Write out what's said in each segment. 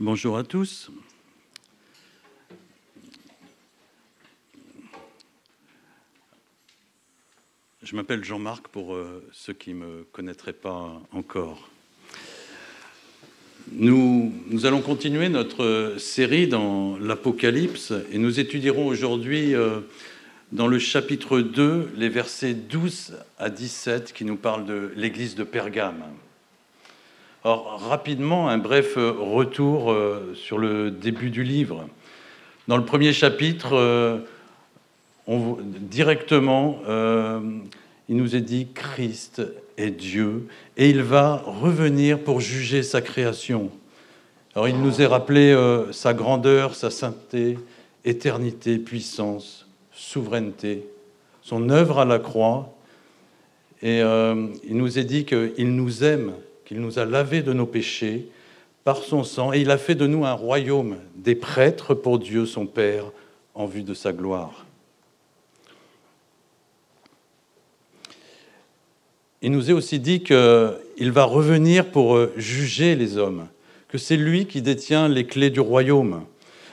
Bonjour à tous. Je m'appelle Jean-Marc pour euh, ceux qui ne me connaîtraient pas encore. Nous, allons continuer notre série dans l'Apocalypse et nous étudierons aujourd'hui euh, dans le chapitre 2 les versets 12 à 17 qui nous parlent de l'église de Pergame. Alors, rapidement, un bref euh, retour euh, sur le début du livre. Dans le premier chapitre, euh, directement, il nous est dit Christ est Dieu et il va revenir pour juger sa création. Alors, il nous est rappelé sa grandeur, sa sainteté, éternité, puissance, souveraineté, son œuvre à la croix. Et il nous est dit qu'il nous aime qu'il nous a lavés de nos péchés par son sang, et il a fait de nous un royaume des prêtres pour Dieu son Père en vue de sa gloire. Il nous est aussi dit qu'il va revenir pour euh, juger les hommes, que c'est lui qui détient les clés du royaume,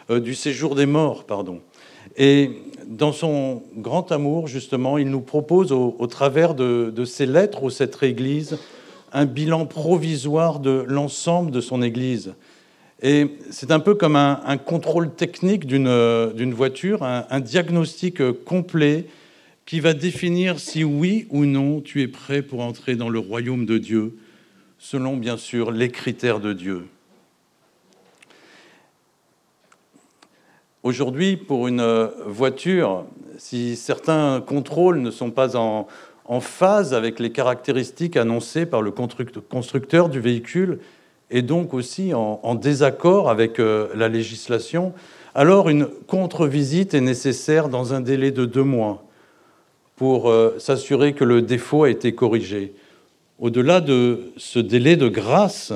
euh, du séjour des morts, pardon. Et dans son grand amour, justement, il nous propose, au, travers de, de, ces lettres aux cette Église, un bilan provisoire de l'ensemble de son Église. Et c'est un peu comme un, contrôle technique d'une voiture, un, diagnostic complet qui va définir si oui ou non tu es prêt pour entrer dans le royaume de Dieu, selon bien sûr les critères de Dieu. Aujourd'hui, pour une voiture, si certains contrôles ne sont pas en, en phase avec les caractéristiques annoncées par le constructeur du véhicule et donc aussi en, désaccord avec euh, la législation, alors une contre-visite est nécessaire dans un délai de deux mois pour euh, s'assurer que le défaut a été corrigé. Au-delà de ce délai de grâce,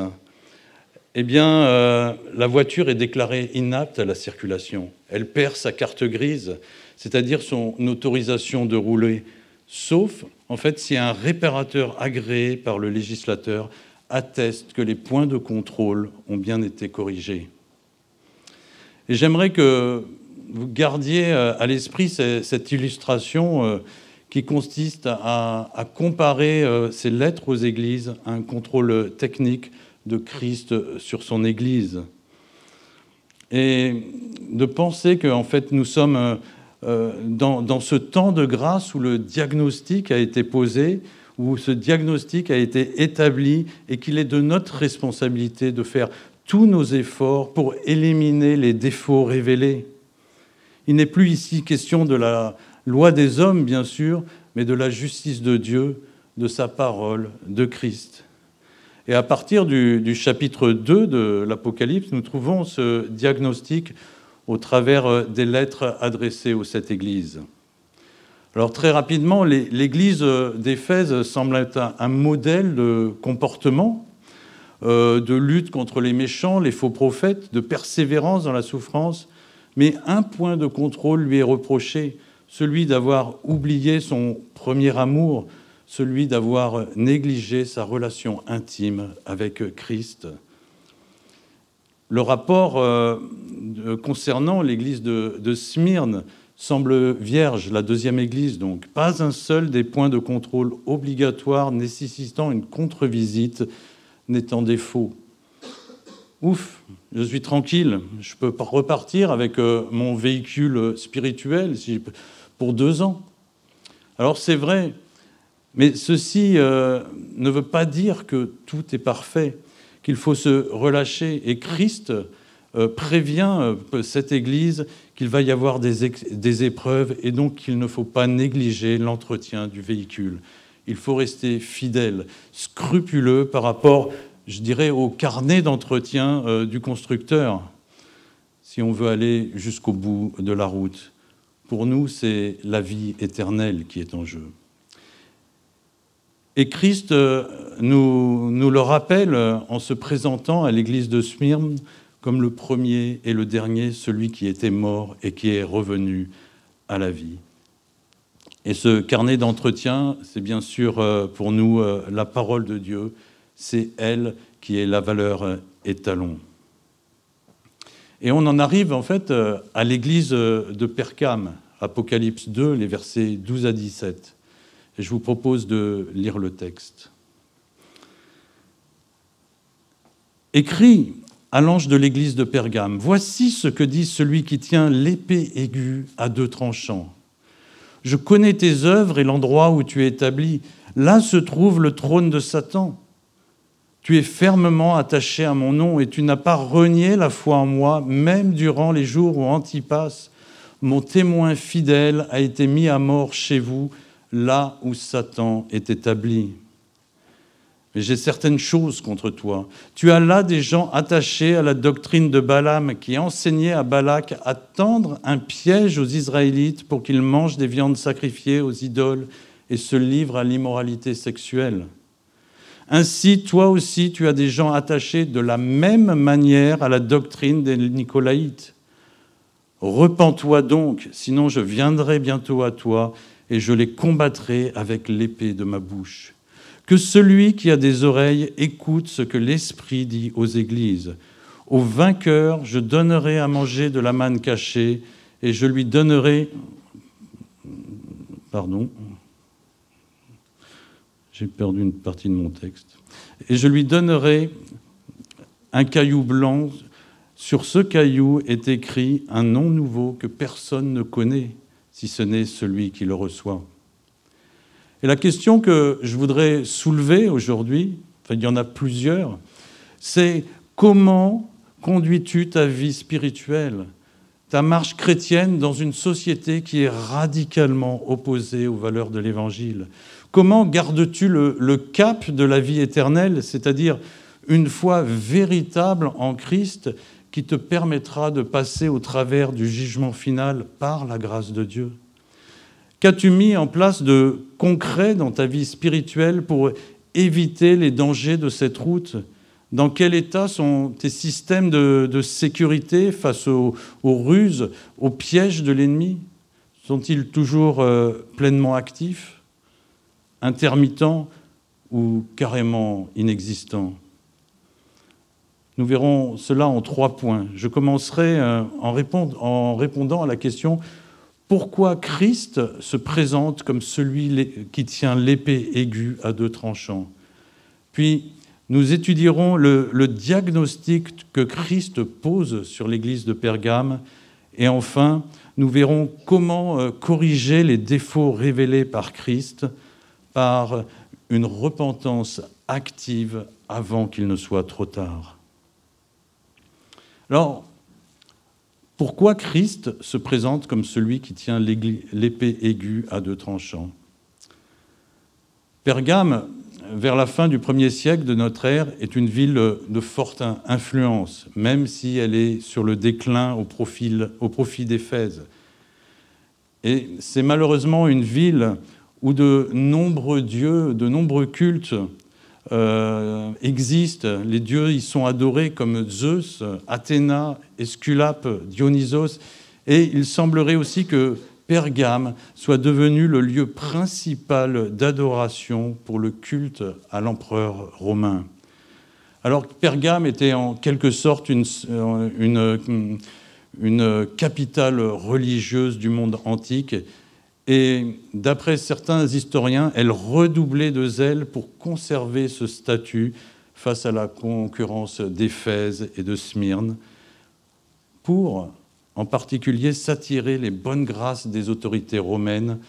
eh bien, euh, la voiture est déclarée inapte à la circulation. Elle perd sa carte grise, c'est-à-dire son autorisation de rouler, sauf en fait, si un réparateur agréé par le législateur atteste que les points de contrôle ont bien été corrigés. Et j'aimerais que vous gardiez euh, à l'esprit cette illustration euh, qui consiste à, comparer euh, ces lettres aux églises à un contrôle technique de Christ sur son Église. Et de penser qu'en fait nous sommes euh, dans, ce temps de grâce où le diagnostic a été posé, où ce diagnostic a été établi et qu'il est de notre responsabilité de faire tous nos efforts pour éliminer les défauts révélés. Il n'est plus ici question de la loi des hommes, bien sûr, mais de la justice de Dieu, de sa parole, de Christ. Et à partir du, du chapitre 2 de l'Apocalypse, nous trouvons ce diagnostic au travers euh, des lettres adressées aux sept églises. Alors très rapidement, l'église euh, d'Éphèse semble être un, modèle de comportement, euh, de lutte contre les méchants, les faux prophètes, de persévérance dans la souffrance, mais un point de contrôle lui est reproché, celui d'avoir oublié son premier amour, celui d'avoir négligé sa relation intime avec Christ. Le rapport euh, concernant l'église de, Smyrne semble vierge, la deuxième église donc. Pas un seul des points de contrôle obligatoires nécessitant une contre-visite n'étant défaut. Ouf, je suis tranquille, je peux repartir avec euh, mon véhicule spirituel pour deux ans. Alors c'est vrai, mais ceci euh, ne veut pas dire que tout est parfait qu'il faut se relâcher. Et Christ euh, prévient euh, cette Église qu'il va y avoir des, des épreuves et donc qu'il ne faut pas négliger l'entretien du véhicule. Il faut rester fidèle, scrupuleux par rapport, je dirais, au carnet d'entretien euh, du constructeur, si on veut aller jusqu'au bout de la route. Pour nous, c'est la vie éternelle qui est en jeu. Et Christ euh, nous, le rappelle en se présentant à l'église de Smyrne comme le premier et le dernier, celui qui était mort et qui est revenu à la vie. Et ce carnet d'entretien, c'est bien sûr euh, pour nous euh, la parole de Dieu, c'est elle qui est la valeur étalon. Et on en arrive en fait à l'église de Percam, Apocalypse 2, les versets 12 à 17. Je vous propose de lire le texte. Écrit à l'ange de l'église de Pergame, voici ce que dit celui qui tient l'épée aiguë à deux tranchants. Je connais tes œuvres et l'endroit où tu es établi. Là se trouve le trône de Satan. Tu es fermement attaché à mon nom et tu n'as pas renié la foi en moi, même durant les jours où Antipas, mon témoin fidèle, a été mis à mort chez vous, là où Satan est établi. Mais j'ai certaines choses contre toi. Tu as là des gens attachés à la doctrine de Balaam qui enseignait à Balak à tendre un piège aux Israélites pour qu'ils mangent des viandes sacrifiées aux idoles et se livrent à l'immoralité sexuelle. Ainsi, toi aussi, tu as des gens attachés de la même manière à la doctrine des Nicolaïtes. Repends-toi donc, sinon je viendrai bientôt à toi et je les combattrai avec l'épée de ma bouche. Que celui qui a des oreilles écoute ce que l'Esprit dit aux églises. Au vainqueur, je donnerai à manger de la manne cachée et je lui donnerai... Pardon. J'ai perdu une partie de mon texte. Et je lui donnerai un caillou blanc. Sur ce caillou est écrit un nom nouveau que personne ne connaît, si ce n'est celui qui le reçoit. Et la question que je voudrais soulever aujourd'hui, enfin il y en a plusieurs, c'est comment conduis-tu ta vie spirituelle, ta marche chrétienne dans une société qui est radicalement opposée aux valeurs de l'Évangile? Comment gardes-tu le, le, cap de la vie éternelle, c'est-à-dire une foi véritable en Christ qui te permettra de passer au travers du jugement final par la grâce de Dieu. Qu'as-tu mis en place de concret dans ta vie spirituelle pour éviter les dangers de cette route? Dans quel état sont tes systèmes de, sécurité face aux, ruses, aux pièges de l'ennemi? Sont-ils toujours euh, pleinement actifs, intermittents ou carrément inexistants? Nous verrons cela en trois points. Je commencerai euh, en répondant à la question pourquoi Christ se présente comme celui qui tient l'épée aiguë à deux tranchants? Puis nous étudierons le, diagnostic que Christ pose sur l'église de Pergame. Et enfin, nous verrons comment euh, corriger les défauts révélés par Christ par une repentance active avant qu'il ne soit trop tard. Alors, pourquoi Christ se présente comme celui qui tient l'épée aiguë à deux tranchants? Pergame, vers la fin du premier siècle de notre ère, est une ville de forte influence, même si elle est sur le déclin au, profit d'Éphèse. Et c'est malheureusement une ville où de nombreux dieux, de nombreux cultes euh, existent. Les dieux y sont adorés comme Zeus, Athéna, Esculape, Dionysos. Et il semblerait aussi que Pergame soit devenu le lieu principal d'adoration pour le culte à l'empereur romain. Alors Pergame était en quelque sorte une, une, une capitale religieuse du monde antique et d'après certains historiens, elle redoublait de zèle pour conserver ce statut face à la concurrence d'Éphèse et de Smyrne, pour en particulier s'attirer les bonnes grâces des autorités romaines,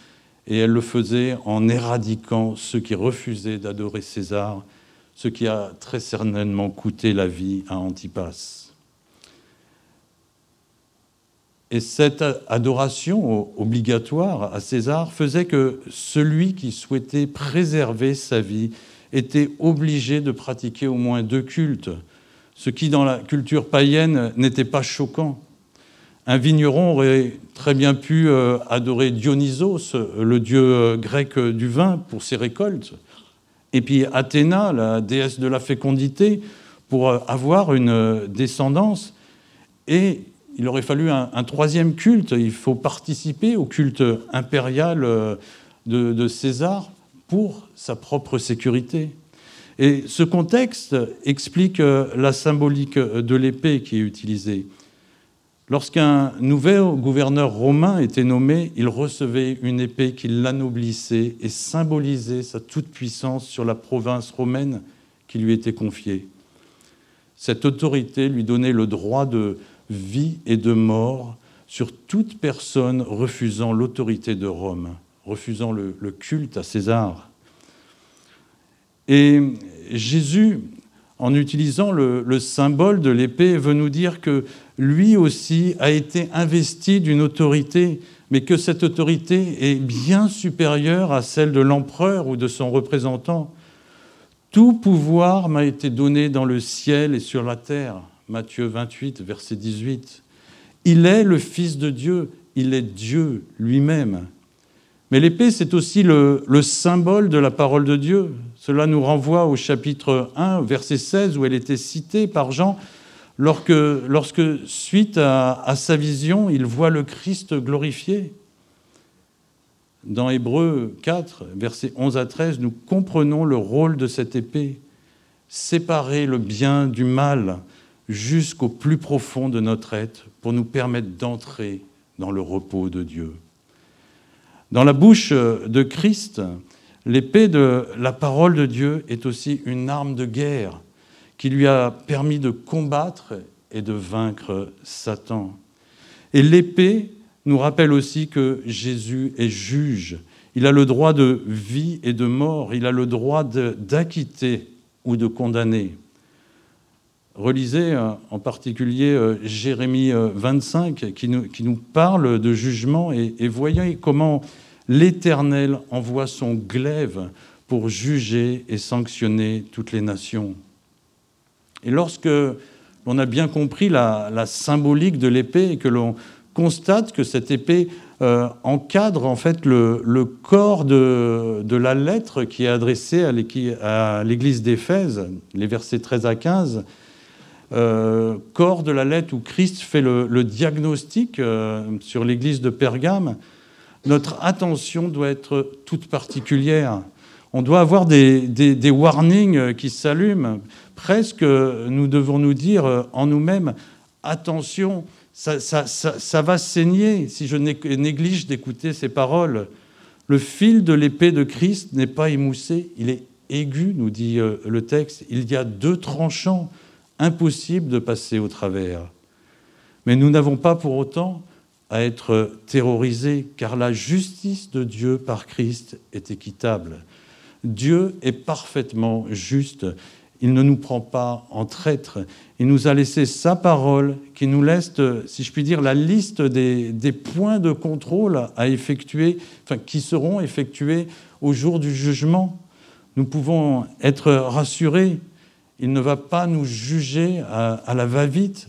et elle le faisait en éradiquant ceux qui refusaient d'adorer César, ce qui a très certainement coûté la vie à Antipas. Et cette adoration obligatoire à César faisait que celui qui souhaitait préserver sa vie était obligé de pratiquer au moins deux cultes, ce qui dans la culture païenne n'était pas choquant. Un vigneron aurait très bien pu euh, adorer Dionysos, le dieu euh, grec du vin, pour ses récoltes, et puis Athéna, la déesse de la fécondité, pour euh, avoir une descendance. Et il aurait fallu un, troisième culte. Il faut participer au culte impérial euh, de, César pour sa propre sécurité. Et ce contexte explique euh, la symbolique de l'épée qui est utilisée. Lorsqu'un nouvel gouverneur romain était nommé, il recevait une épée qui l'anoblissait et symbolisait sa toute-puissance sur la province romaine qui lui était confiée. Cette autorité lui donnait le droit de vie et de mort sur toute personne refusant l'autorité de Rome, refusant le, culte à César. Et Jésus, en utilisant le, symbole de l'épée, veut nous dire que lui aussi a été investi d'une autorité, mais que cette autorité est bien supérieure à celle de l'empereur ou de son représentant. Tout pouvoir m'a été donné dans le ciel et sur la terre. Matthieu 28, verset 18. Il est le Fils de Dieu, il est Dieu lui-même. Mais l'épée, c'est aussi le, symbole de la parole de Dieu. Cela nous renvoie au chapitre 1, verset 16, où elle était citée par Jean, lorsque, suite à, à sa vision, il voit le Christ glorifié. Dans Hébreu 4, versets 11 à 13, nous comprenons le rôle de cette épée, séparer le bien du mal, jusqu'au plus profond de notre être pour nous permettre d'entrer dans le repos de Dieu. Dans la bouche de Christ, l'épée de la parole de Dieu est aussi une arme de guerre qui lui a permis de combattre et de vaincre Satan. Et l'épée nous rappelle aussi que Jésus est juge. Il a le droit de vie et de mort. Il a le droit d'acquitter ou de condamner. Relisez euh, en particulier euh, Jérémie 25 euh, qui nous, parle de jugement et, voyez comment l'Éternel envoie son glaive pour juger et sanctionner toutes les nations. Et lorsque l'on a bien compris la, symbolique de l'épée et que l'on constate que cette épée encadre en fait le, le corps de, de, la lettre qui est adressée à l'église d'Éphèse, les versets 13 à 15, euh, corps de la lettre où Christ fait le, diagnostic euh, sur l'église de Pergame, notre attention doit être toute particulière. On doit avoir des, warnings qui s'allument. Presque, nous devons nous dire en nous-mêmes, attention, ça, va saigner si je néglige d'écouter ces paroles. Le fil de l'épée de Christ n'est pas émoussé, il est aigu, nous dit euh, le texte. Il y a deux tranchants impossible de passer au travers. Mais nous n'avons pas pour autant à être terrorisés, car la justice de Dieu par Christ est équitable. Dieu est parfaitement juste. Il ne nous prend pas en traître. Il nous a laissé sa parole qui nous laisse, si je puis dire, la liste des, points de contrôle à effectuer, enfin, qui seront effectués au jour du jugement. Nous pouvons être rassurés il ne va pas nous juger à, la va-vite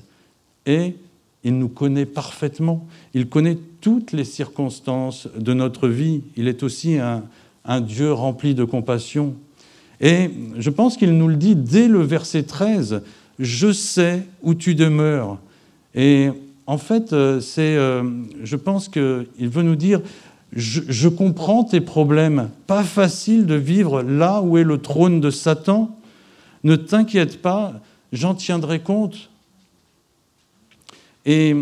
et il nous connaît parfaitement. Il connaît toutes les circonstances de notre vie. Il est aussi un, Dieu rempli de compassion. Et je pense qu'il nous le dit dès le verset 13, Je sais où tu demeures. Et en fait, euh, c'est, euh, je pense qu'il veut nous dire, je, je comprends tes problèmes. Pas facile de vivre là où est le trône de Satan, ne t'inquiète pas, j'en tiendrai compte. Et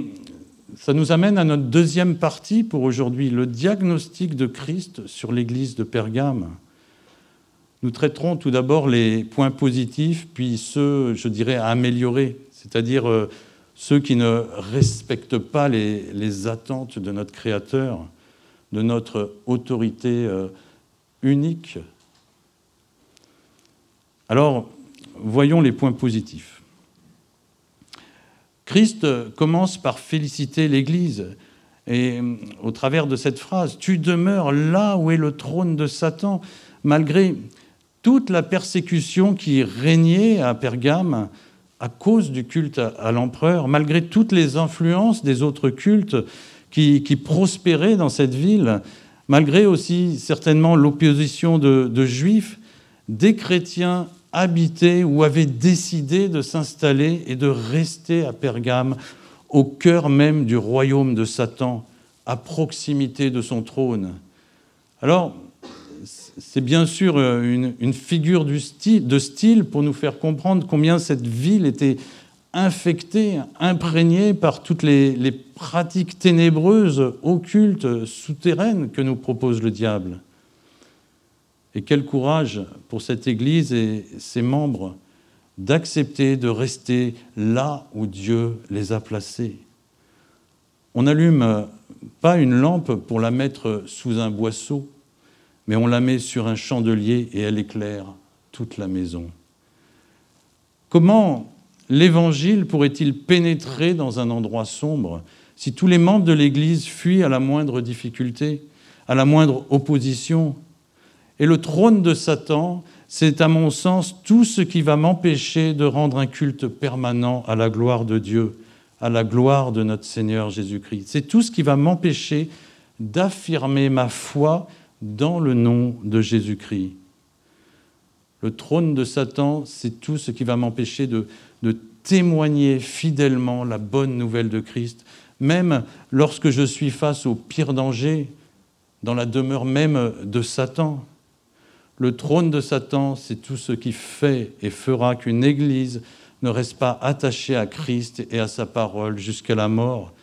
ça nous amène à notre deuxième partie pour aujourd'hui, le diagnostic de Christ sur l'Église de Pergame. Nous traiterons tout d'abord les points positifs, puis ceux, je dirais, à améliorer, c'est-à-dire euh, ceux qui ne respectent pas les, attentes de notre Créateur, de notre autorité euh, unique. Alors, voyons les points positifs. Christ commence par féliciter l'Église. Et euh, au travers de cette phrase, tu demeures là où est le trône de Satan, malgré toute la persécution qui régnait à Pergame à cause du culte à l'empereur, malgré toutes les influences des autres cultes qui, prospéraient dans cette ville, malgré aussi certainement l'opposition de, de juifs, des chrétiens habité ou avait décidé de s'installer et de rester à Pergame, au cœur même du royaume de Satan, à proximité de son trône. Alors, c'est bien sûr une, figure de style pour nous faire comprendre combien cette ville était infectés, imprégnés par toutes les, pratiques ténébreuses, occultes, souterraines que nous propose le diable. Et quel courage pour cette Église et ses membres d'accepter de rester là où Dieu les a placés. On n'allume pas une lampe pour la mettre sous un boisseau, mais on la met sur un chandelier et elle éclaire toute la maison. Comment l'Évangile pourrait-il pénétrer dans un endroit sombre si tous les membres de l'Église fuient à la moindre difficulté, à la moindre opposition Et le trône de Satan, c'est à mon sens tout ce qui va m'empêcher de rendre un culte permanent à la gloire de Dieu, à la gloire de notre Seigneur Jésus-Christ. C'est tout ce qui va m'empêcher d'affirmer ma foi dans le nom de Jésus-Christ. Le trône de Satan, c'est tout ce qui va m'empêcher de, témoigner fidèlement la bonne nouvelle de Christ, même lorsque je suis face au pire danger, dans la demeure même de Satan. Le trône de Satan, c'est tout ce qui fait et fera qu'une Église ne reste pas attachée à Christ et à sa parole jusqu'à la mort.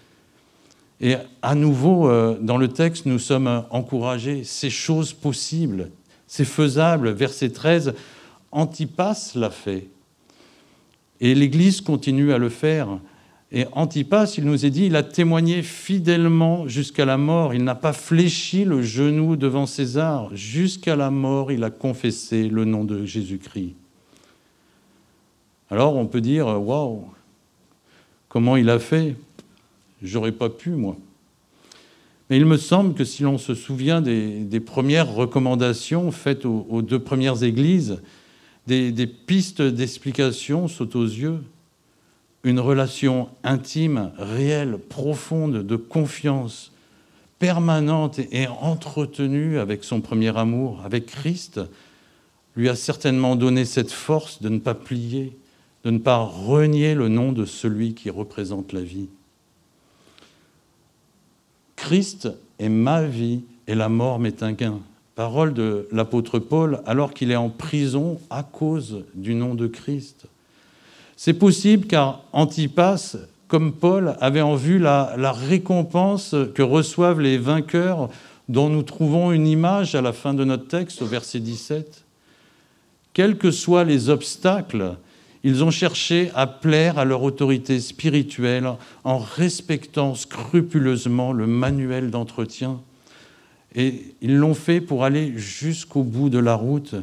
Et à nouveau, euh, dans le texte, nous sommes encouragés, ces choses possibles, c'est faisable. Verset 13, Antipas l'a fait. Et l'Église continue à le faire. Et Antipas, il nous est dit, il a témoigné fidèlement jusqu'à la mort. Il n'a pas fléchi le genou devant César. Jusqu'à la mort, il a confessé le nom de Jésus-Christ. Alors on peut dire, waouh, comment il a fait? J'aurais pas pu, moi. Mais il me semble que si l'on se souvient des, premières recommandations faites aux, deux premières églises, des, pistes d'explication sautent aux yeux une relation intime, réelle, profonde, de confiance, permanente et entretenue avec son premier amour, avec Christ, lui a certainement donné cette force de ne pas plier, de ne pas renier le nom de celui qui représente la vie. Christ est ma vie et la mort m'est un gain. Parole de l'apôtre Paul alors qu'il est en prison à cause du nom de Christ. C'est possible car Antipas, comme Paul, avait en vue la, récompense que reçoivent les vainqueurs dont nous trouvons une image à la fin de notre texte au verset 17. Quels que soient les obstacles, ils ont cherché à plaire à leur autorité spirituelle en respectant scrupuleusement le manuel d'entretien. Et ils l'ont fait pour aller jusqu'au bout de la route,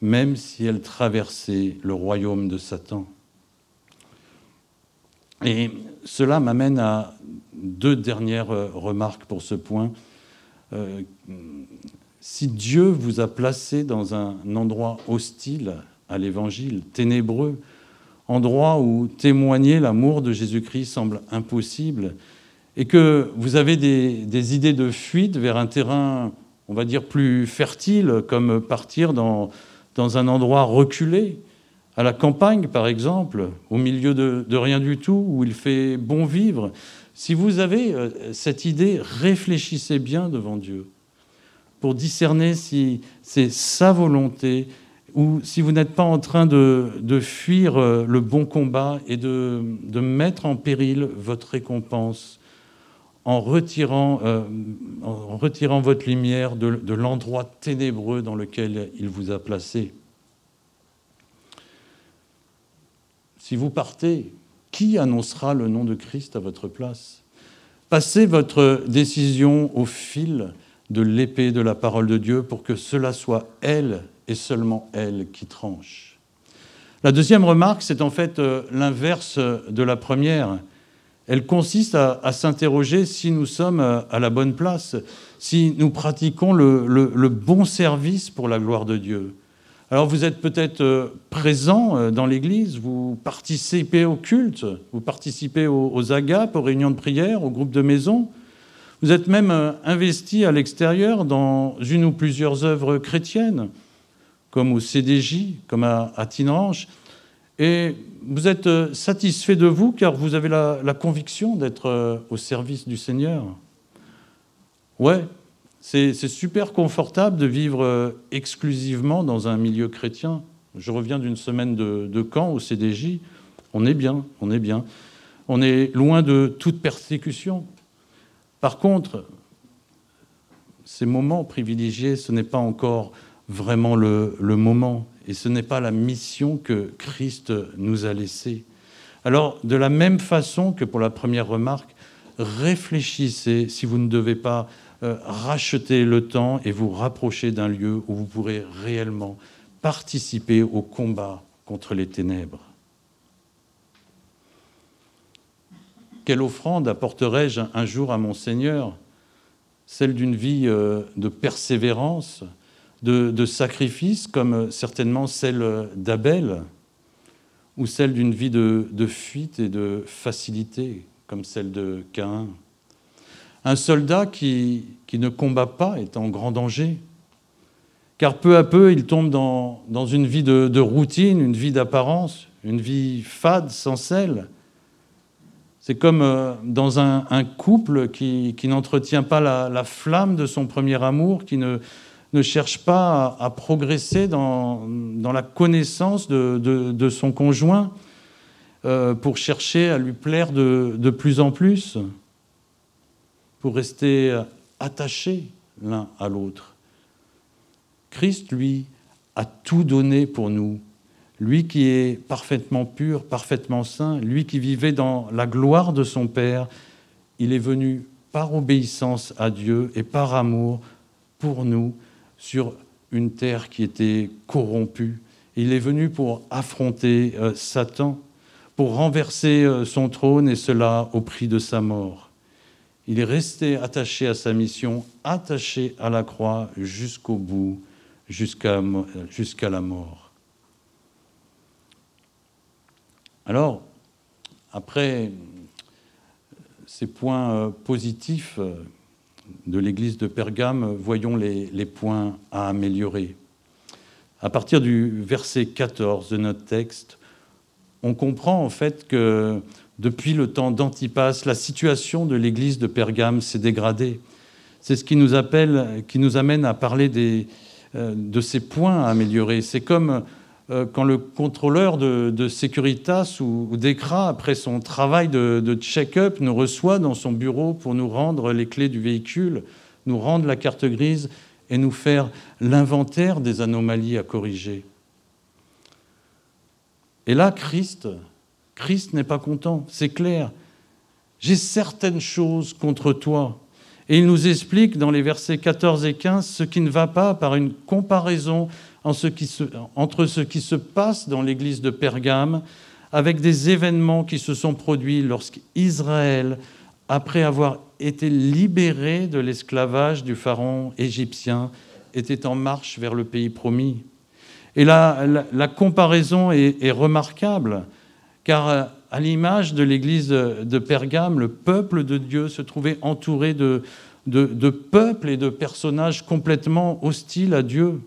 même si elle traversait le royaume de Satan. Et cela m'amène à deux dernières euh, remarques pour ce point. Euh, si Dieu vous a placé dans un endroit hostile à l'Évangile, ténébreux, endroit où témoigner l'amour de Jésus-Christ semble impossible, et que vous avez des, des, idées de fuite vers un terrain, on va dire, plus fertile, comme partir dans, dans un endroit reculé, à la campagne, par exemple, au milieu de, rien du tout, où il fait bon vivre. Si vous avez euh, cette idée, réfléchissez bien devant Dieu pour discerner si c'est sa volonté ou si vous n'êtes pas en train de, fuir euh, le bon combat et de, mettre en péril votre récompense euh, en retirant votre lumière de l'endroit ténébreux dans lequel il vous a placé. Si vous partez, qui annoncera le nom de Christ à votre place? Passez votre décision au fil de l'épée de la parole de Dieu pour que cela soit elle et seulement elle qui tranche. La deuxième remarque, c'est en fait euh, l'inverse de la première. Elle consiste à, s'interroger si nous sommes euh, à la bonne place, si nous pratiquons le bon service pour la gloire de Dieu. Alors vous êtes peut-être euh, présent euh, dans l'Église, vous participez au culte, vous participez aux agapes, aux réunions de prière, aux groupes de maison. Vous êtes même euh, investi à l'extérieur dans une ou plusieurs œuvres chrétiennes, comme au CDJ, comme à, Tinranche. Et vous êtes satisfait de vous car vous avez la, la conviction d'être au service du Seigneur? Ouais, c'est super confortable de vivre euh, exclusivement dans un milieu chrétien. Je reviens d'une semaine de, camp au CDJ. On est bien, on est bien. On est loin de toute persécution. Par contre, ces moments privilégiés, ce n'est pas encore vraiment le, le moment et ce n'est pas la mission que Christ nous a laissée. Alors, de la même façon que pour la première remarque, réfléchissez si vous ne devez pas euh, racheter le temps et vous rapprocher d'un lieu où vous pourrez réellement participer au combat contre les ténèbres. Quelle offrande apporterai-je un jour à mon Seigneur? Celle d'une vie euh, de persévérance, de, sacrifice, comme certainement celle d'Abel, ou celle d'une vie de, de fuite et de facilité, comme celle de Caïn? Un soldat qui, ne combat pas est en grand danger, car peu à peu, il tombe dans, une vie de, routine, une vie d'apparence, une vie fade, sans sel. C'est comme euh, dans un, couple qui, n'entretient pas la, flamme de son premier amour, qui ne, cherche pas à, progresser dans, la connaissance de, son conjoint euh, pour chercher à lui plaire de plus en plus pour rester attachés l'un à l'autre. Christ, lui, a tout donné pour nous. Lui qui est parfaitement pur, parfaitement saint, lui qui vivait dans la gloire de son Père, il est venu par obéissance à Dieu et par amour pour nous sur une terre qui était corrompue. Il est venu pour affronter euh, Satan, pour renverser euh, son trône et cela au prix de sa mort. Il est resté attaché à sa mission, attaché à la croix jusqu'au bout, jusqu'à la mort. Alors, après ces points euh, positifs euh, de l'Église de Pergame, voyons les, les, points à améliorer. À partir du verset 14 de notre texte, on comprend en fait que depuis le temps d'Antipas, la situation de l'église de Pergame s'est dégradée. C'est ce qui nous, appelle, qui nous amène à parler euh, de ces points à améliorer. C'est comme euh, quand le contrôleur de, de Securitas ou, ou d'ECRA, après son travail de, de check-up, nous reçoit dans son bureau pour nous rendre les clés du véhicule, nous rendre la carte grise et nous faire l'inventaire des anomalies à corriger. Et là, Christ, Christ n'est pas content, c'est clair. J'ai certaines choses contre toi. Et il nous explique dans les versets 14 et 15 ce qui ne va pas par une comparaison entre ce qui se passe dans l'église de Pergame avec des événements qui se sont produits lorsqu'Israël, après avoir été libéré de l'esclavage du pharaon égyptien, était en marche vers le pays promis. Et là, la, comparaison est remarquable car euh, à l'image de l'église de Pergame, le peuple de Dieu se trouvait entouré de, peuples et de personnages complètement hostiles à Dieu.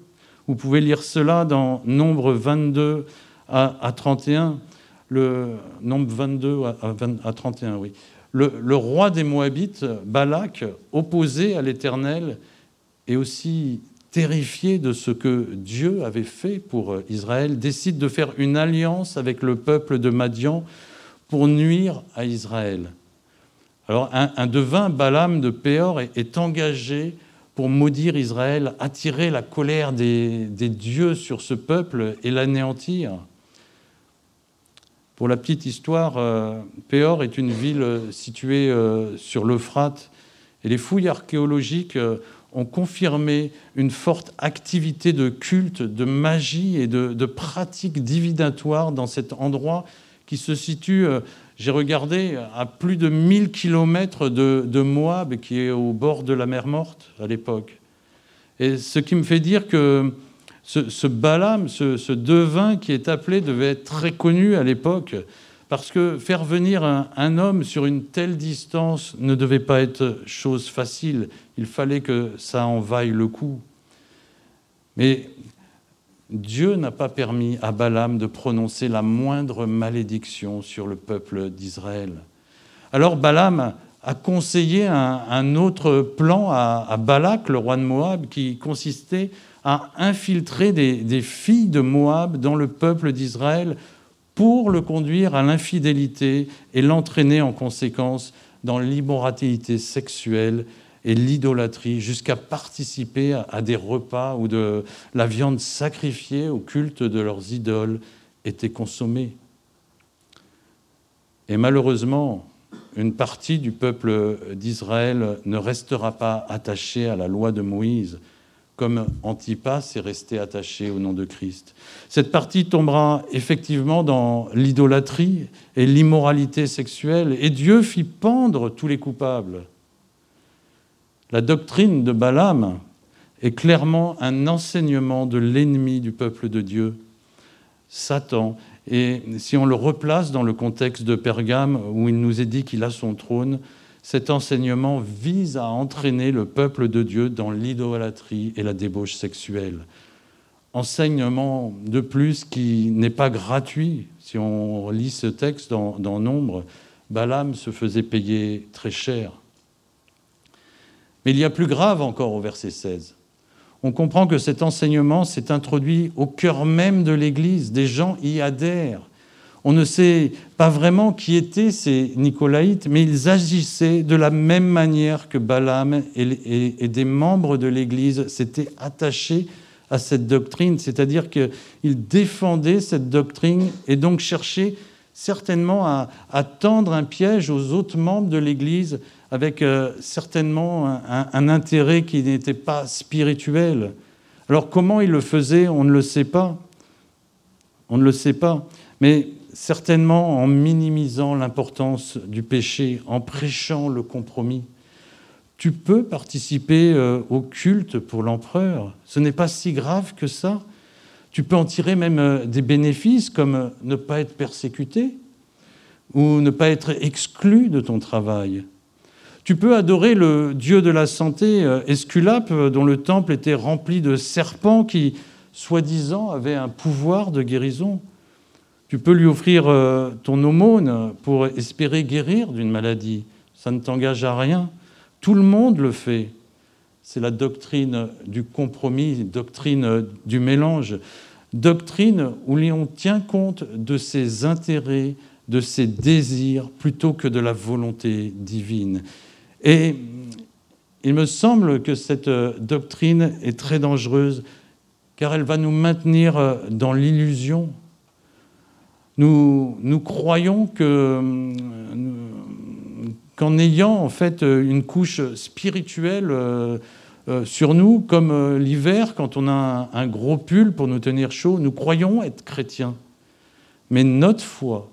Vous pouvez lire cela dans Nombre 22 à, 31. Le nombre 22 à, 31, oui. Le, roi des Moabites, Balak, opposé à l'Éternel, est aussi terrifié de ce que Dieu avait fait pour euh, Israël, décide de faire une alliance avec le peuple de Madian pour nuire à Israël. Alors un, devin, Balaam de Péor, est, engagé pour maudire Israël, attirer la colère des, dieux sur ce peuple et l'anéantir. Pour la petite histoire, euh, Péor est une ville située euh, sur l'Euphrate et les fouilles archéologiques ont confirmé une forte activité de culte, de magie et de, pratiques divinatoires dans cet endroit qui se situe, euh, j'ai regardé, à plus de 1000 kilomètres de, Moab, qui est au bord de la mer Morte à l'époque. Et ce qui me fait dire que ce, ce Balaam, ce, devin qui est appelé, devait être très connu à l'époque. Parce que faire venir un, homme sur une telle distance ne devait pas être chose facile. Il fallait que ça en vaille le coup. Mais Dieu n'a pas permis à Balaam de prononcer la moindre malédiction sur le peuple d'Israël. Alors Balaam a conseillé un, autre plan à, Balak, le roi de Moab, qui consistait à infiltrer des filles de Moab dans le peuple d'Israël pour le conduire à l'infidélité et l'entraîner en conséquence dans l'immoralité sexuelle et l'idolâtrie, jusqu'à participer à des repas où de la viande sacrifiée au culte de leurs idoles était consommée. Et malheureusement, une partie du peuple d'Israël ne restera pas attachée à la loi de Moïse, comme Antipas est resté attaché au nom de Christ. Cette partie tombera effectivement dans l'idolâtrie et l'immoralité sexuelle, et Dieu fit pendre tous les coupables. La doctrine de Balaam est clairement un enseignement de l'ennemi du peuple de Dieu, Satan. Et si on le replace dans le contexte de Pergame, où il nous est dit qu'il a son trône, cet enseignement vise à entraîner le peuple de Dieu dans l'idolâtrie et la débauche sexuelle. Enseignement de plus qui n'est pas gratuit. Si on lit ce texte dans, Nombre, Balaam se faisait payer très cher. Mais il y a plus grave encore au verset 16. On comprend que cet enseignement s'est introduit au cœur même de l'Église. Des gens y adhèrent. On ne sait pas vraiment qui étaient ces Nicolaïtes, mais ils agissaient de la même manière que Balaam et, des membres de l'Église s'étaient attachés à cette doctrine, c'est-à-dire qu'ils défendaient cette doctrine et donc cherchaient certainement à, tendre un piège aux autres membres de l'Église avec euh, certainement un, intérêt qui n'était pas spirituel. Alors comment ils le faisaient, on ne le sait pas. On ne le sait pas. Mais certainement en minimisant l'importance du péché, en prêchant le compromis. Tu peux participer euh, au culte pour l'empereur. Ce n'est pas si grave que ça. Tu peux en tirer même euh, des bénéfices comme ne pas être persécuté ou ne pas être exclu de ton travail. Tu peux adorer le dieu de la santé, Esculape, dont le temple était rempli de serpents qui, soi-disant, avaient un pouvoir de guérison. Tu peux lui offrir euh, ton aumône pour espérer guérir d'une maladie. Ça ne t'engage à rien. Tout le monde le fait. C'est la doctrine du compromis, doctrine du mélange, doctrine où l'on tient compte de ses intérêts, de ses désirs, plutôt que de la volonté divine. Et il me semble que cette doctrine est très dangereuse, car elle va nous maintenir dans l'illusion nous, nous croyons que, euh, qu'en ayant en fait une couche spirituelle euh, euh, sur nous, comme l'hiver, quand on a un, gros pull pour nous tenir chaud, nous croyons être chrétiens. Mais notre foi,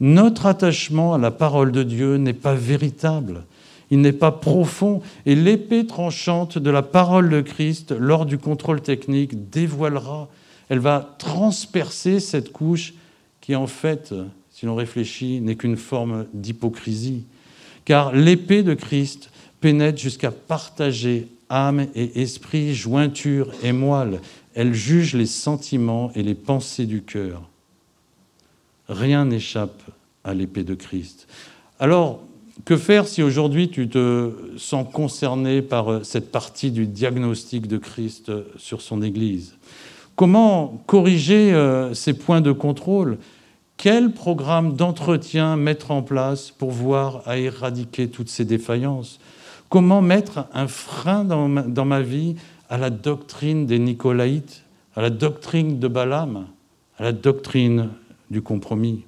notre attachement à la parole de Dieu n'est pas véritable, il n'est pas profond, et l'épée tranchante de la parole de Christ, lors du contrôle technique, dévoilera, elle va transpercer cette couche qui en fait, si l'on réfléchit, n'est qu'une forme d'hypocrisie. Car l'épée de Christ pénètre jusqu'à partager âme et esprit, jointure et moelle. Elle juge les sentiments et les pensées du cœur. Rien n'échappe à l'épée de Christ. Alors, que faire si aujourd'hui tu te sens concerné par cette partie du diagnostic de Christ sur son Église? Comment corriger euh, ces points de contrôle? Quel programme d'entretien mettre en place pour voir à éradiquer toutes ces défaillances? Comment mettre un frein dans ma, vie à la doctrine des Nicolaïtes, à la doctrine de Balaam, à la doctrine du compromis?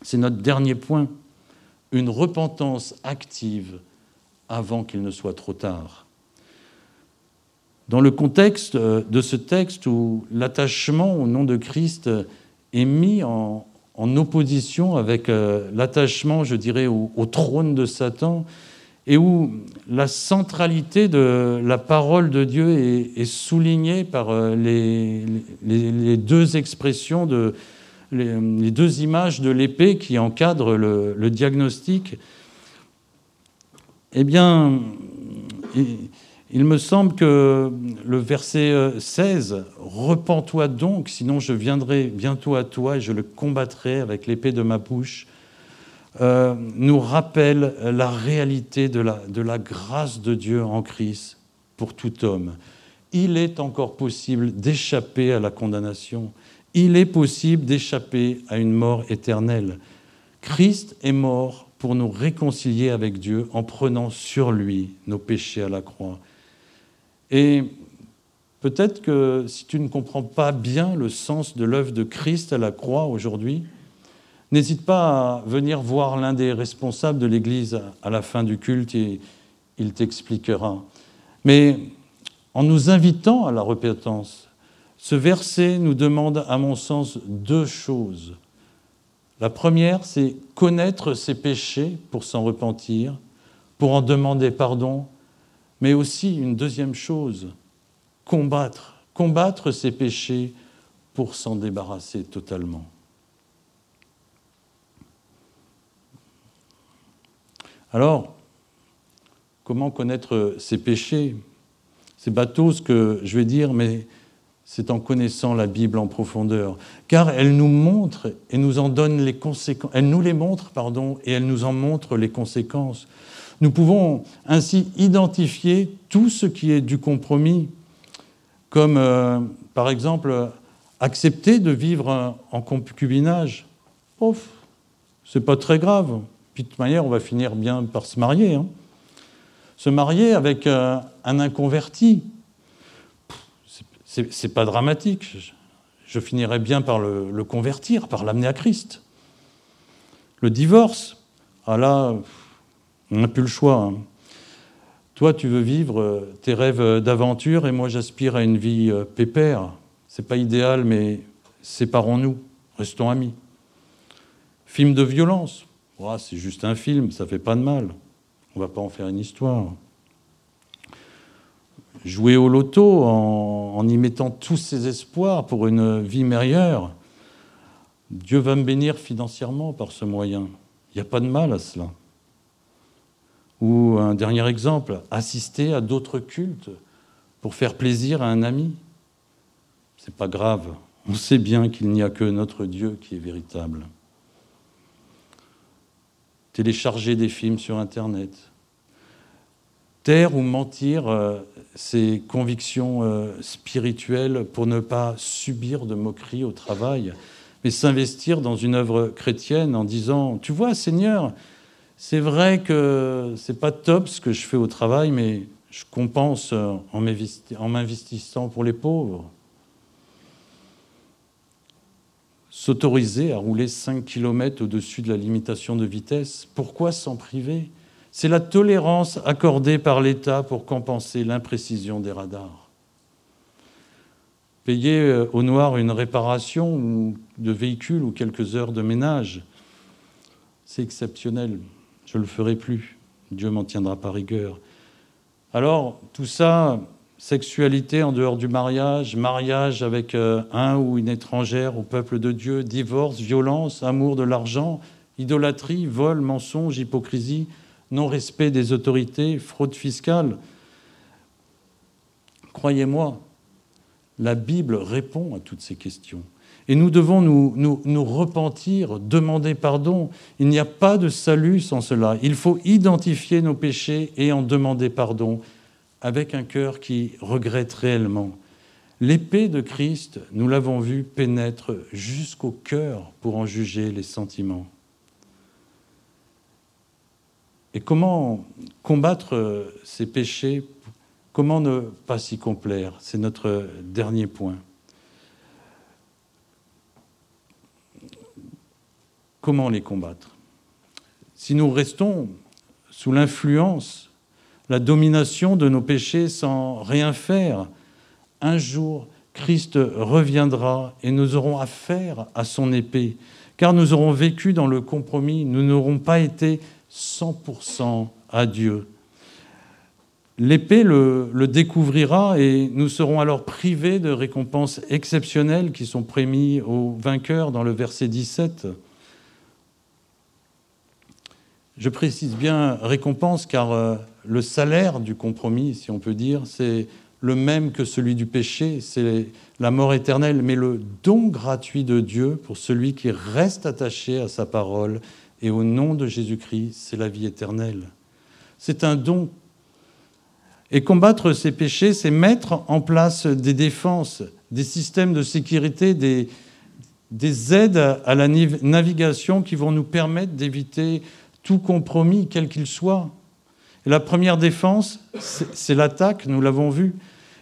C'est notre dernier point, une repentance active avant qu'il ne soit trop tard. Dans le contexte de ce texte où l'attachement au nom de Christ est mis en, opposition avec euh, l'attachement, je dirais, au, trône de Satan, et où la centralité de la parole de Dieu est, soulignée par euh, les, deux expressions, de, les, deux images de l'épée qui encadrent le, diagnostic. Eh bien, il me semble que le verset 16, euh, Repens-toi donc, sinon je viendrai bientôt à toi et je le combattrai avec l'épée de ma bouche, euh, nous rappelle la réalité de la grâce de Dieu en Christ pour tout homme. Il est encore possible d'échapper à la condamnation. Il est possible d'échapper à une mort éternelle. Christ est mort pour nous réconcilier avec Dieu en prenant sur lui nos péchés à la croix. Et peut-être que si tu ne comprends pas bien le sens de l'œuvre de Christ à la croix aujourd'hui, n'hésite pas à venir voir l'un des responsables de l'Église à la fin du culte et il t'expliquera. Mais en nous invitant à la repentance, ce verset nous demande, à mon sens, deux choses. La première, c'est connaître ses péchés pour s'en repentir, pour en demander pardon, mais aussi une deuxième chose, combattre, combattre ses péchés pour s'en débarrasser totalement. Alors, comment connaître ses péchés? C'est bateau ce que je vais dire, mais c'est en connaissant la Bible en profondeur, car elle nous montre et nous en donne les conséquences. Elle nous les montre, pardon, et elle nous en montre les conséquences. Nous pouvons ainsi identifier tout ce qui est du compromis, comme euh, par exemple accepter de vivre en concubinage. Ouf, c'est pas très grave. Puis de manière, on va finir bien par se marier. Hein. Se marier avec euh, un inconverti, c'est pas dramatique. Je, finirai bien par le, convertir, par l'amener à Christ. Le divorce, ah là, on n'a plus le choix. Hein. Toi, tu veux vivre euh, tes rêves d'aventure et moi, j'aspire à une vie euh, pépère. C'est pas idéal, mais séparons-nous, restons amis. Film de violence, c'est juste un film, ça fait pas de mal. On va pas en faire une histoire jouer au loto en, y mettant tous ses espoirs pour une vie meilleure, Dieu va me bénir financièrement par ce moyen. Il n'y a pas de mal à cela. Ou un dernier exemple, assister à d'autres cultes pour faire plaisir à un ami. C'est pas grave. On sait bien qu'il n'y a que notre Dieu qui est véritable. Télécharger des films sur Internet, taire ou mentir euh, ses convictions euh, spirituelles pour ne pas subir de moqueries au travail, mais s'investir dans une œuvre chrétienne en disant Tu vois, Seigneur, c'est vrai que c'est pas top ce que je fais au travail, mais je compense euh, en m'investissant pour les pauvres. S'autoriser à rouler 5 km au-dessus de la limitation de vitesse, pourquoi s'en priver? C'est la tolérance accordée par l'État pour compenser l'imprécision des radars. Payer euh, au noir une réparation de véhicule ou quelques heures de ménage, c'est exceptionnel. Je ne le ferai plus. Dieu m'en tiendra par rigueur. Alors, tout ça, sexualité en dehors du mariage, mariage avec euh, un ou une étrangère au peuple de Dieu, divorce, violence, amour de l'argent, idolâtrie, vol, mensonge, hypocrisie, non-respect des autorités, fraude fiscale. Croyez-moi, la Bible répond à toutes ces questions. Et nous devons nous, nous, repentir, demander pardon. Il n'y a pas de salut sans cela. Il faut identifier nos péchés et en demander pardon avec un cœur qui regrette réellement. L'épée de Christ, nous l'avons vu, pénètre jusqu'au cœur pour en juger les sentiments. Et comment combattre euh, ces péchés Comment ne pas s'y complaire? C'est notre dernier point. Comment les combattre? Si nous restons sous l'influence, la domination de nos péchés sans rien faire, un jour Christ reviendra et nous aurons affaire à son épée, car nous aurons vécu dans le compromis, nous n'aurons pas été 100% à Dieu. L'épée le, découvrira et nous serons alors privés de récompenses exceptionnelles qui sont prémises aux vainqueurs dans le verset 17. Je précise bien récompense car euh, le salaire du compromis, si on peut dire, c'est le même que celui du péché, c'est la mort éternelle, mais le don gratuit de Dieu pour celui qui reste attaché à sa parole et au nom de Jésus-Christ, c'est la vie éternelle. C'est un don. Et combattre ces péchés, c'est mettre en place des défenses, des systèmes de sécurité, des, des aides à la navigation qui vont nous permettre d'éviter tout compromis, quel qu'il soit. Et la première défense, c'est l'attaque, nous l'avons vu.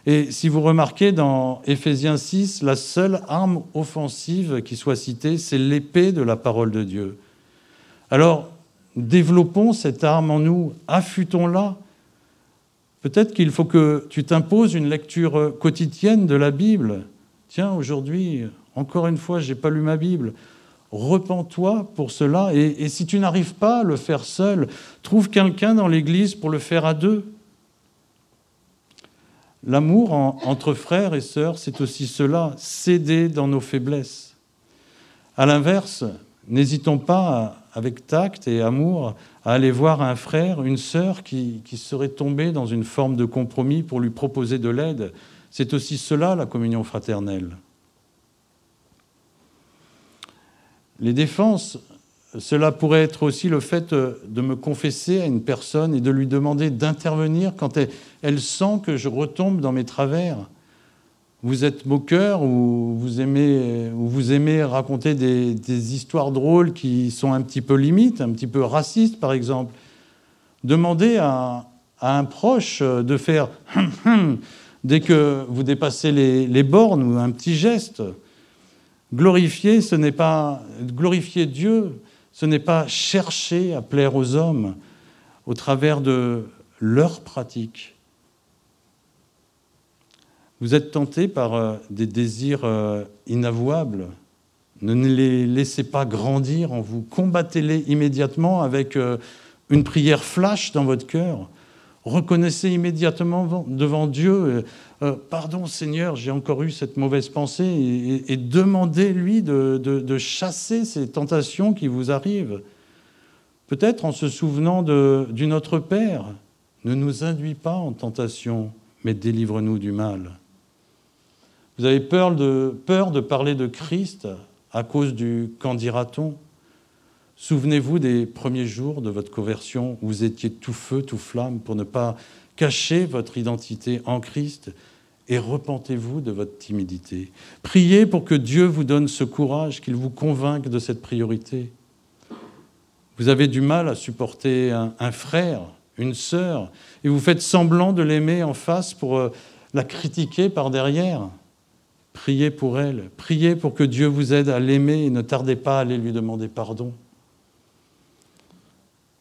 Et si vous remarquez dans Éphésiens 6, la seule arme offensive qui soit citée, c'est l'épée de la parole de Dieu. Alors, développons cette arme en nous, affûtons-la. Peut-être qu'il faut que tu t'imposes une lecture quotidienne de la Bible. Tiens, aujourd'hui, encore une fois, je n'ai pas lu ma Bible. Repends-toi pour cela. Et, si tu n'arrives pas à le faire seul, trouve quelqu'un dans l'Église pour le faire à deux. L'amour entre frères et sœurs, c'est aussi cela, céder dans nos faiblesses. À l'inverse, n'hésitons pas, avec tact et amour, à aller voir un frère, une sœur qui, qui serait tombé dans une forme de compromis pour lui proposer de l'aide. C'est aussi cela, la communion fraternelle. Les défenses cela pourrait être aussi le fait euh, de me confesser à une personne et de lui demander d'intervenir quand elle, sent que je retombe dans mes travers. Vous êtes moqueur ou vous aimez, ou vous aimez raconter des, histoires drôles qui sont un petit peu limites, un petit peu racistes par exemple? Demandez à, un proche de faire dès que vous dépassez les, bornes ou un petit geste. Glorifier, ce n'est pas glorifier Dieu, ce n'est pas chercher à plaire aux hommes au travers de leurs pratiques. Vous êtes tenté par euh, des désirs euh, inavouables. Ne les laissez pas grandir en vous. Combattez-les immédiatement avec euh, une prière flash dans votre cœur. Reconnaissez immédiatement devant Dieu, pardon Seigneur, j'ai encore eu cette mauvaise pensée, et, demandez-lui de, chasser ces tentations qui vous arrivent. Peut-être en se souvenant du Notre Père, ne nous induis pas en tentation, mais délivre-nous du mal. Vous avez peur de, parler de Christ à cause du qu'en dira-t-on Souvenez-vous des premiers jours de votre conversion où vous étiez tout feu, tout flamme pour ne pas cacher votre identité en Christ et repentez-vous de votre timidité. Priez pour que Dieu vous donne ce courage, qu'il vous convainque de cette priorité. Vous avez du mal à supporter un, frère, une sœur, et vous faites semblant de l'aimer en face pour euh, la critiquer par derrière. Priez pour elle, priez pour que Dieu vous aide à l'aimer et ne tardez pas à aller lui demander pardon.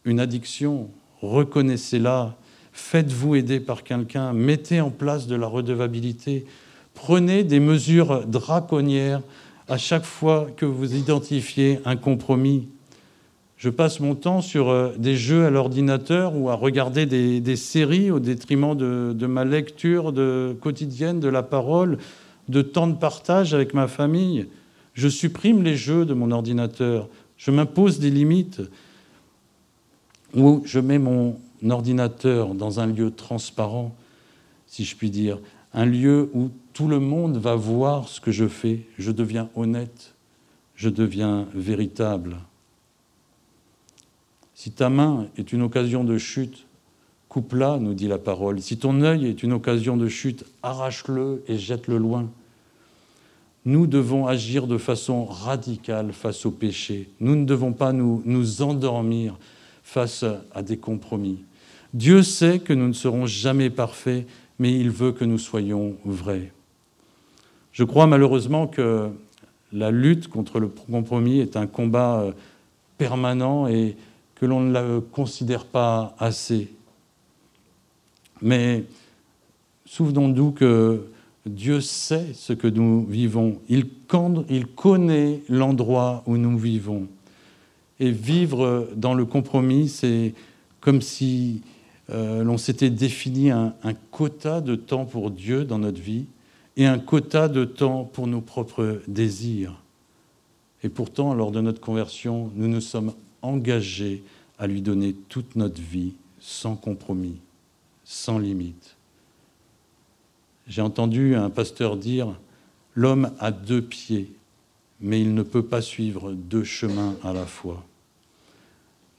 Une addiction, reconnaissez-la, faites-vous aider par quelqu'un, mettez en place de la redevabilité, prenez des mesures draconnières à chaque fois que vous identifiez un compromis. Je passe mon temps sur euh, des jeux à l'ordinateur ou à regarder des, séries au détriment de, de ma lecture quotidienne de la parole, de temps de partage avec ma famille. Je supprime les jeux de mon ordinateur. Je m'impose des limites où je mets mon ordinateur dans un lieu transparent, si je puis dire, un lieu où tout le monde va voir ce que je fais, je deviens honnête, je deviens véritable. Si ta main est une occasion de chute, coupe-la, nous dit la parole. Si ton œil est une occasion de chute, arrache-le et jette-le loin. Nous devons agir de façon radicale face au péché. Nous ne devons pas nous, nous endormir face à des compromis. Dieu sait que nous ne serons jamais parfaits, mais il veut que nous soyons vrais. Je crois malheureusement que la lutte contre le compromis est un combat euh, permanent et que l'on ne la considère pas assez. Mais souvenons-nous que Dieu sait ce que nous vivons. Il, connaît l'endroit où nous vivons. Et vivre dans le compromis, c'est comme si euh, l'on s'était défini un, quota de temps pour Dieu dans notre vie et un quota de temps pour nos propres désirs. Et pourtant, lors de notre conversion, nous nous sommes engagés à lui donner toute notre vie sans compromis, sans limite. J'ai entendu un pasteur dire, l'homme a deux pieds, mais il ne peut pas suivre deux chemins à la fois.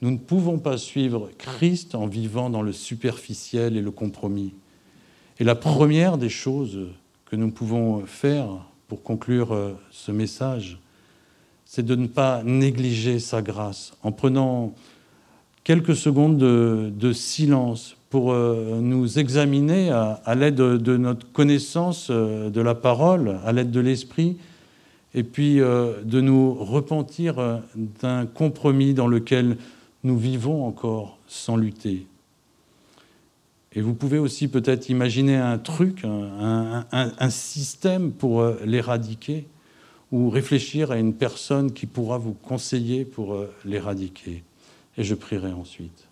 Nous ne pouvons pas suivre Christ en vivant dans le superficiel et le compromis. Et la première des choses que nous pouvons faire pour conclure euh, ce message, c'est de ne pas négliger sa grâce en prenant quelques secondes de, silence pour euh, nous examiner à, l'aide de, notre connaissance euh, de la parole, à l'aide de l'esprit, et puis euh, de nous repentir d'un compromis dans lequel nous vivons encore sans lutter. Et vous pouvez aussi peut-être imaginer un truc, un système pour l'éradiquer ou réfléchir à une personne qui pourra vous conseiller pour l'éradiquer. Et je prierai ensuite.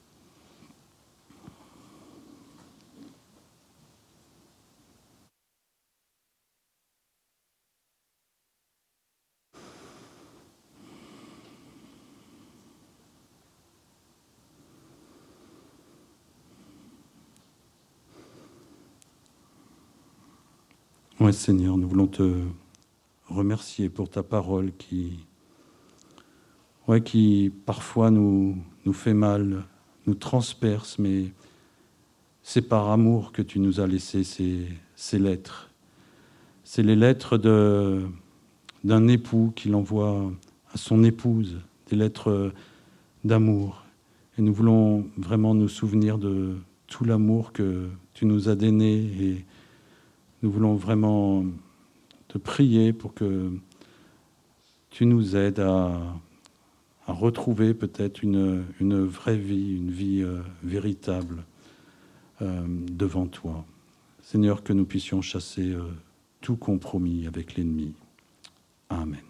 Oui, Seigneur, nous voulons te remercier pour ta parole qui, ouais, qui parfois nous, nous fait mal, nous transperce, mais c'est par amour que tu nous as laissé ces, ces lettres. C'est les lettres d'un époux qu'il envoie à son épouse, des lettres d'amour. Et nous voulons vraiment nous souvenir de tout l'amour que tu nous as donné et nous voulons vraiment te prier pour que tu nous aides à, retrouver peut-être une, vraie vie, une vie euh, véritable euh, devant toi. Seigneur, que nous puissions chasser euh, tout compromis avec l'ennemi. Amen.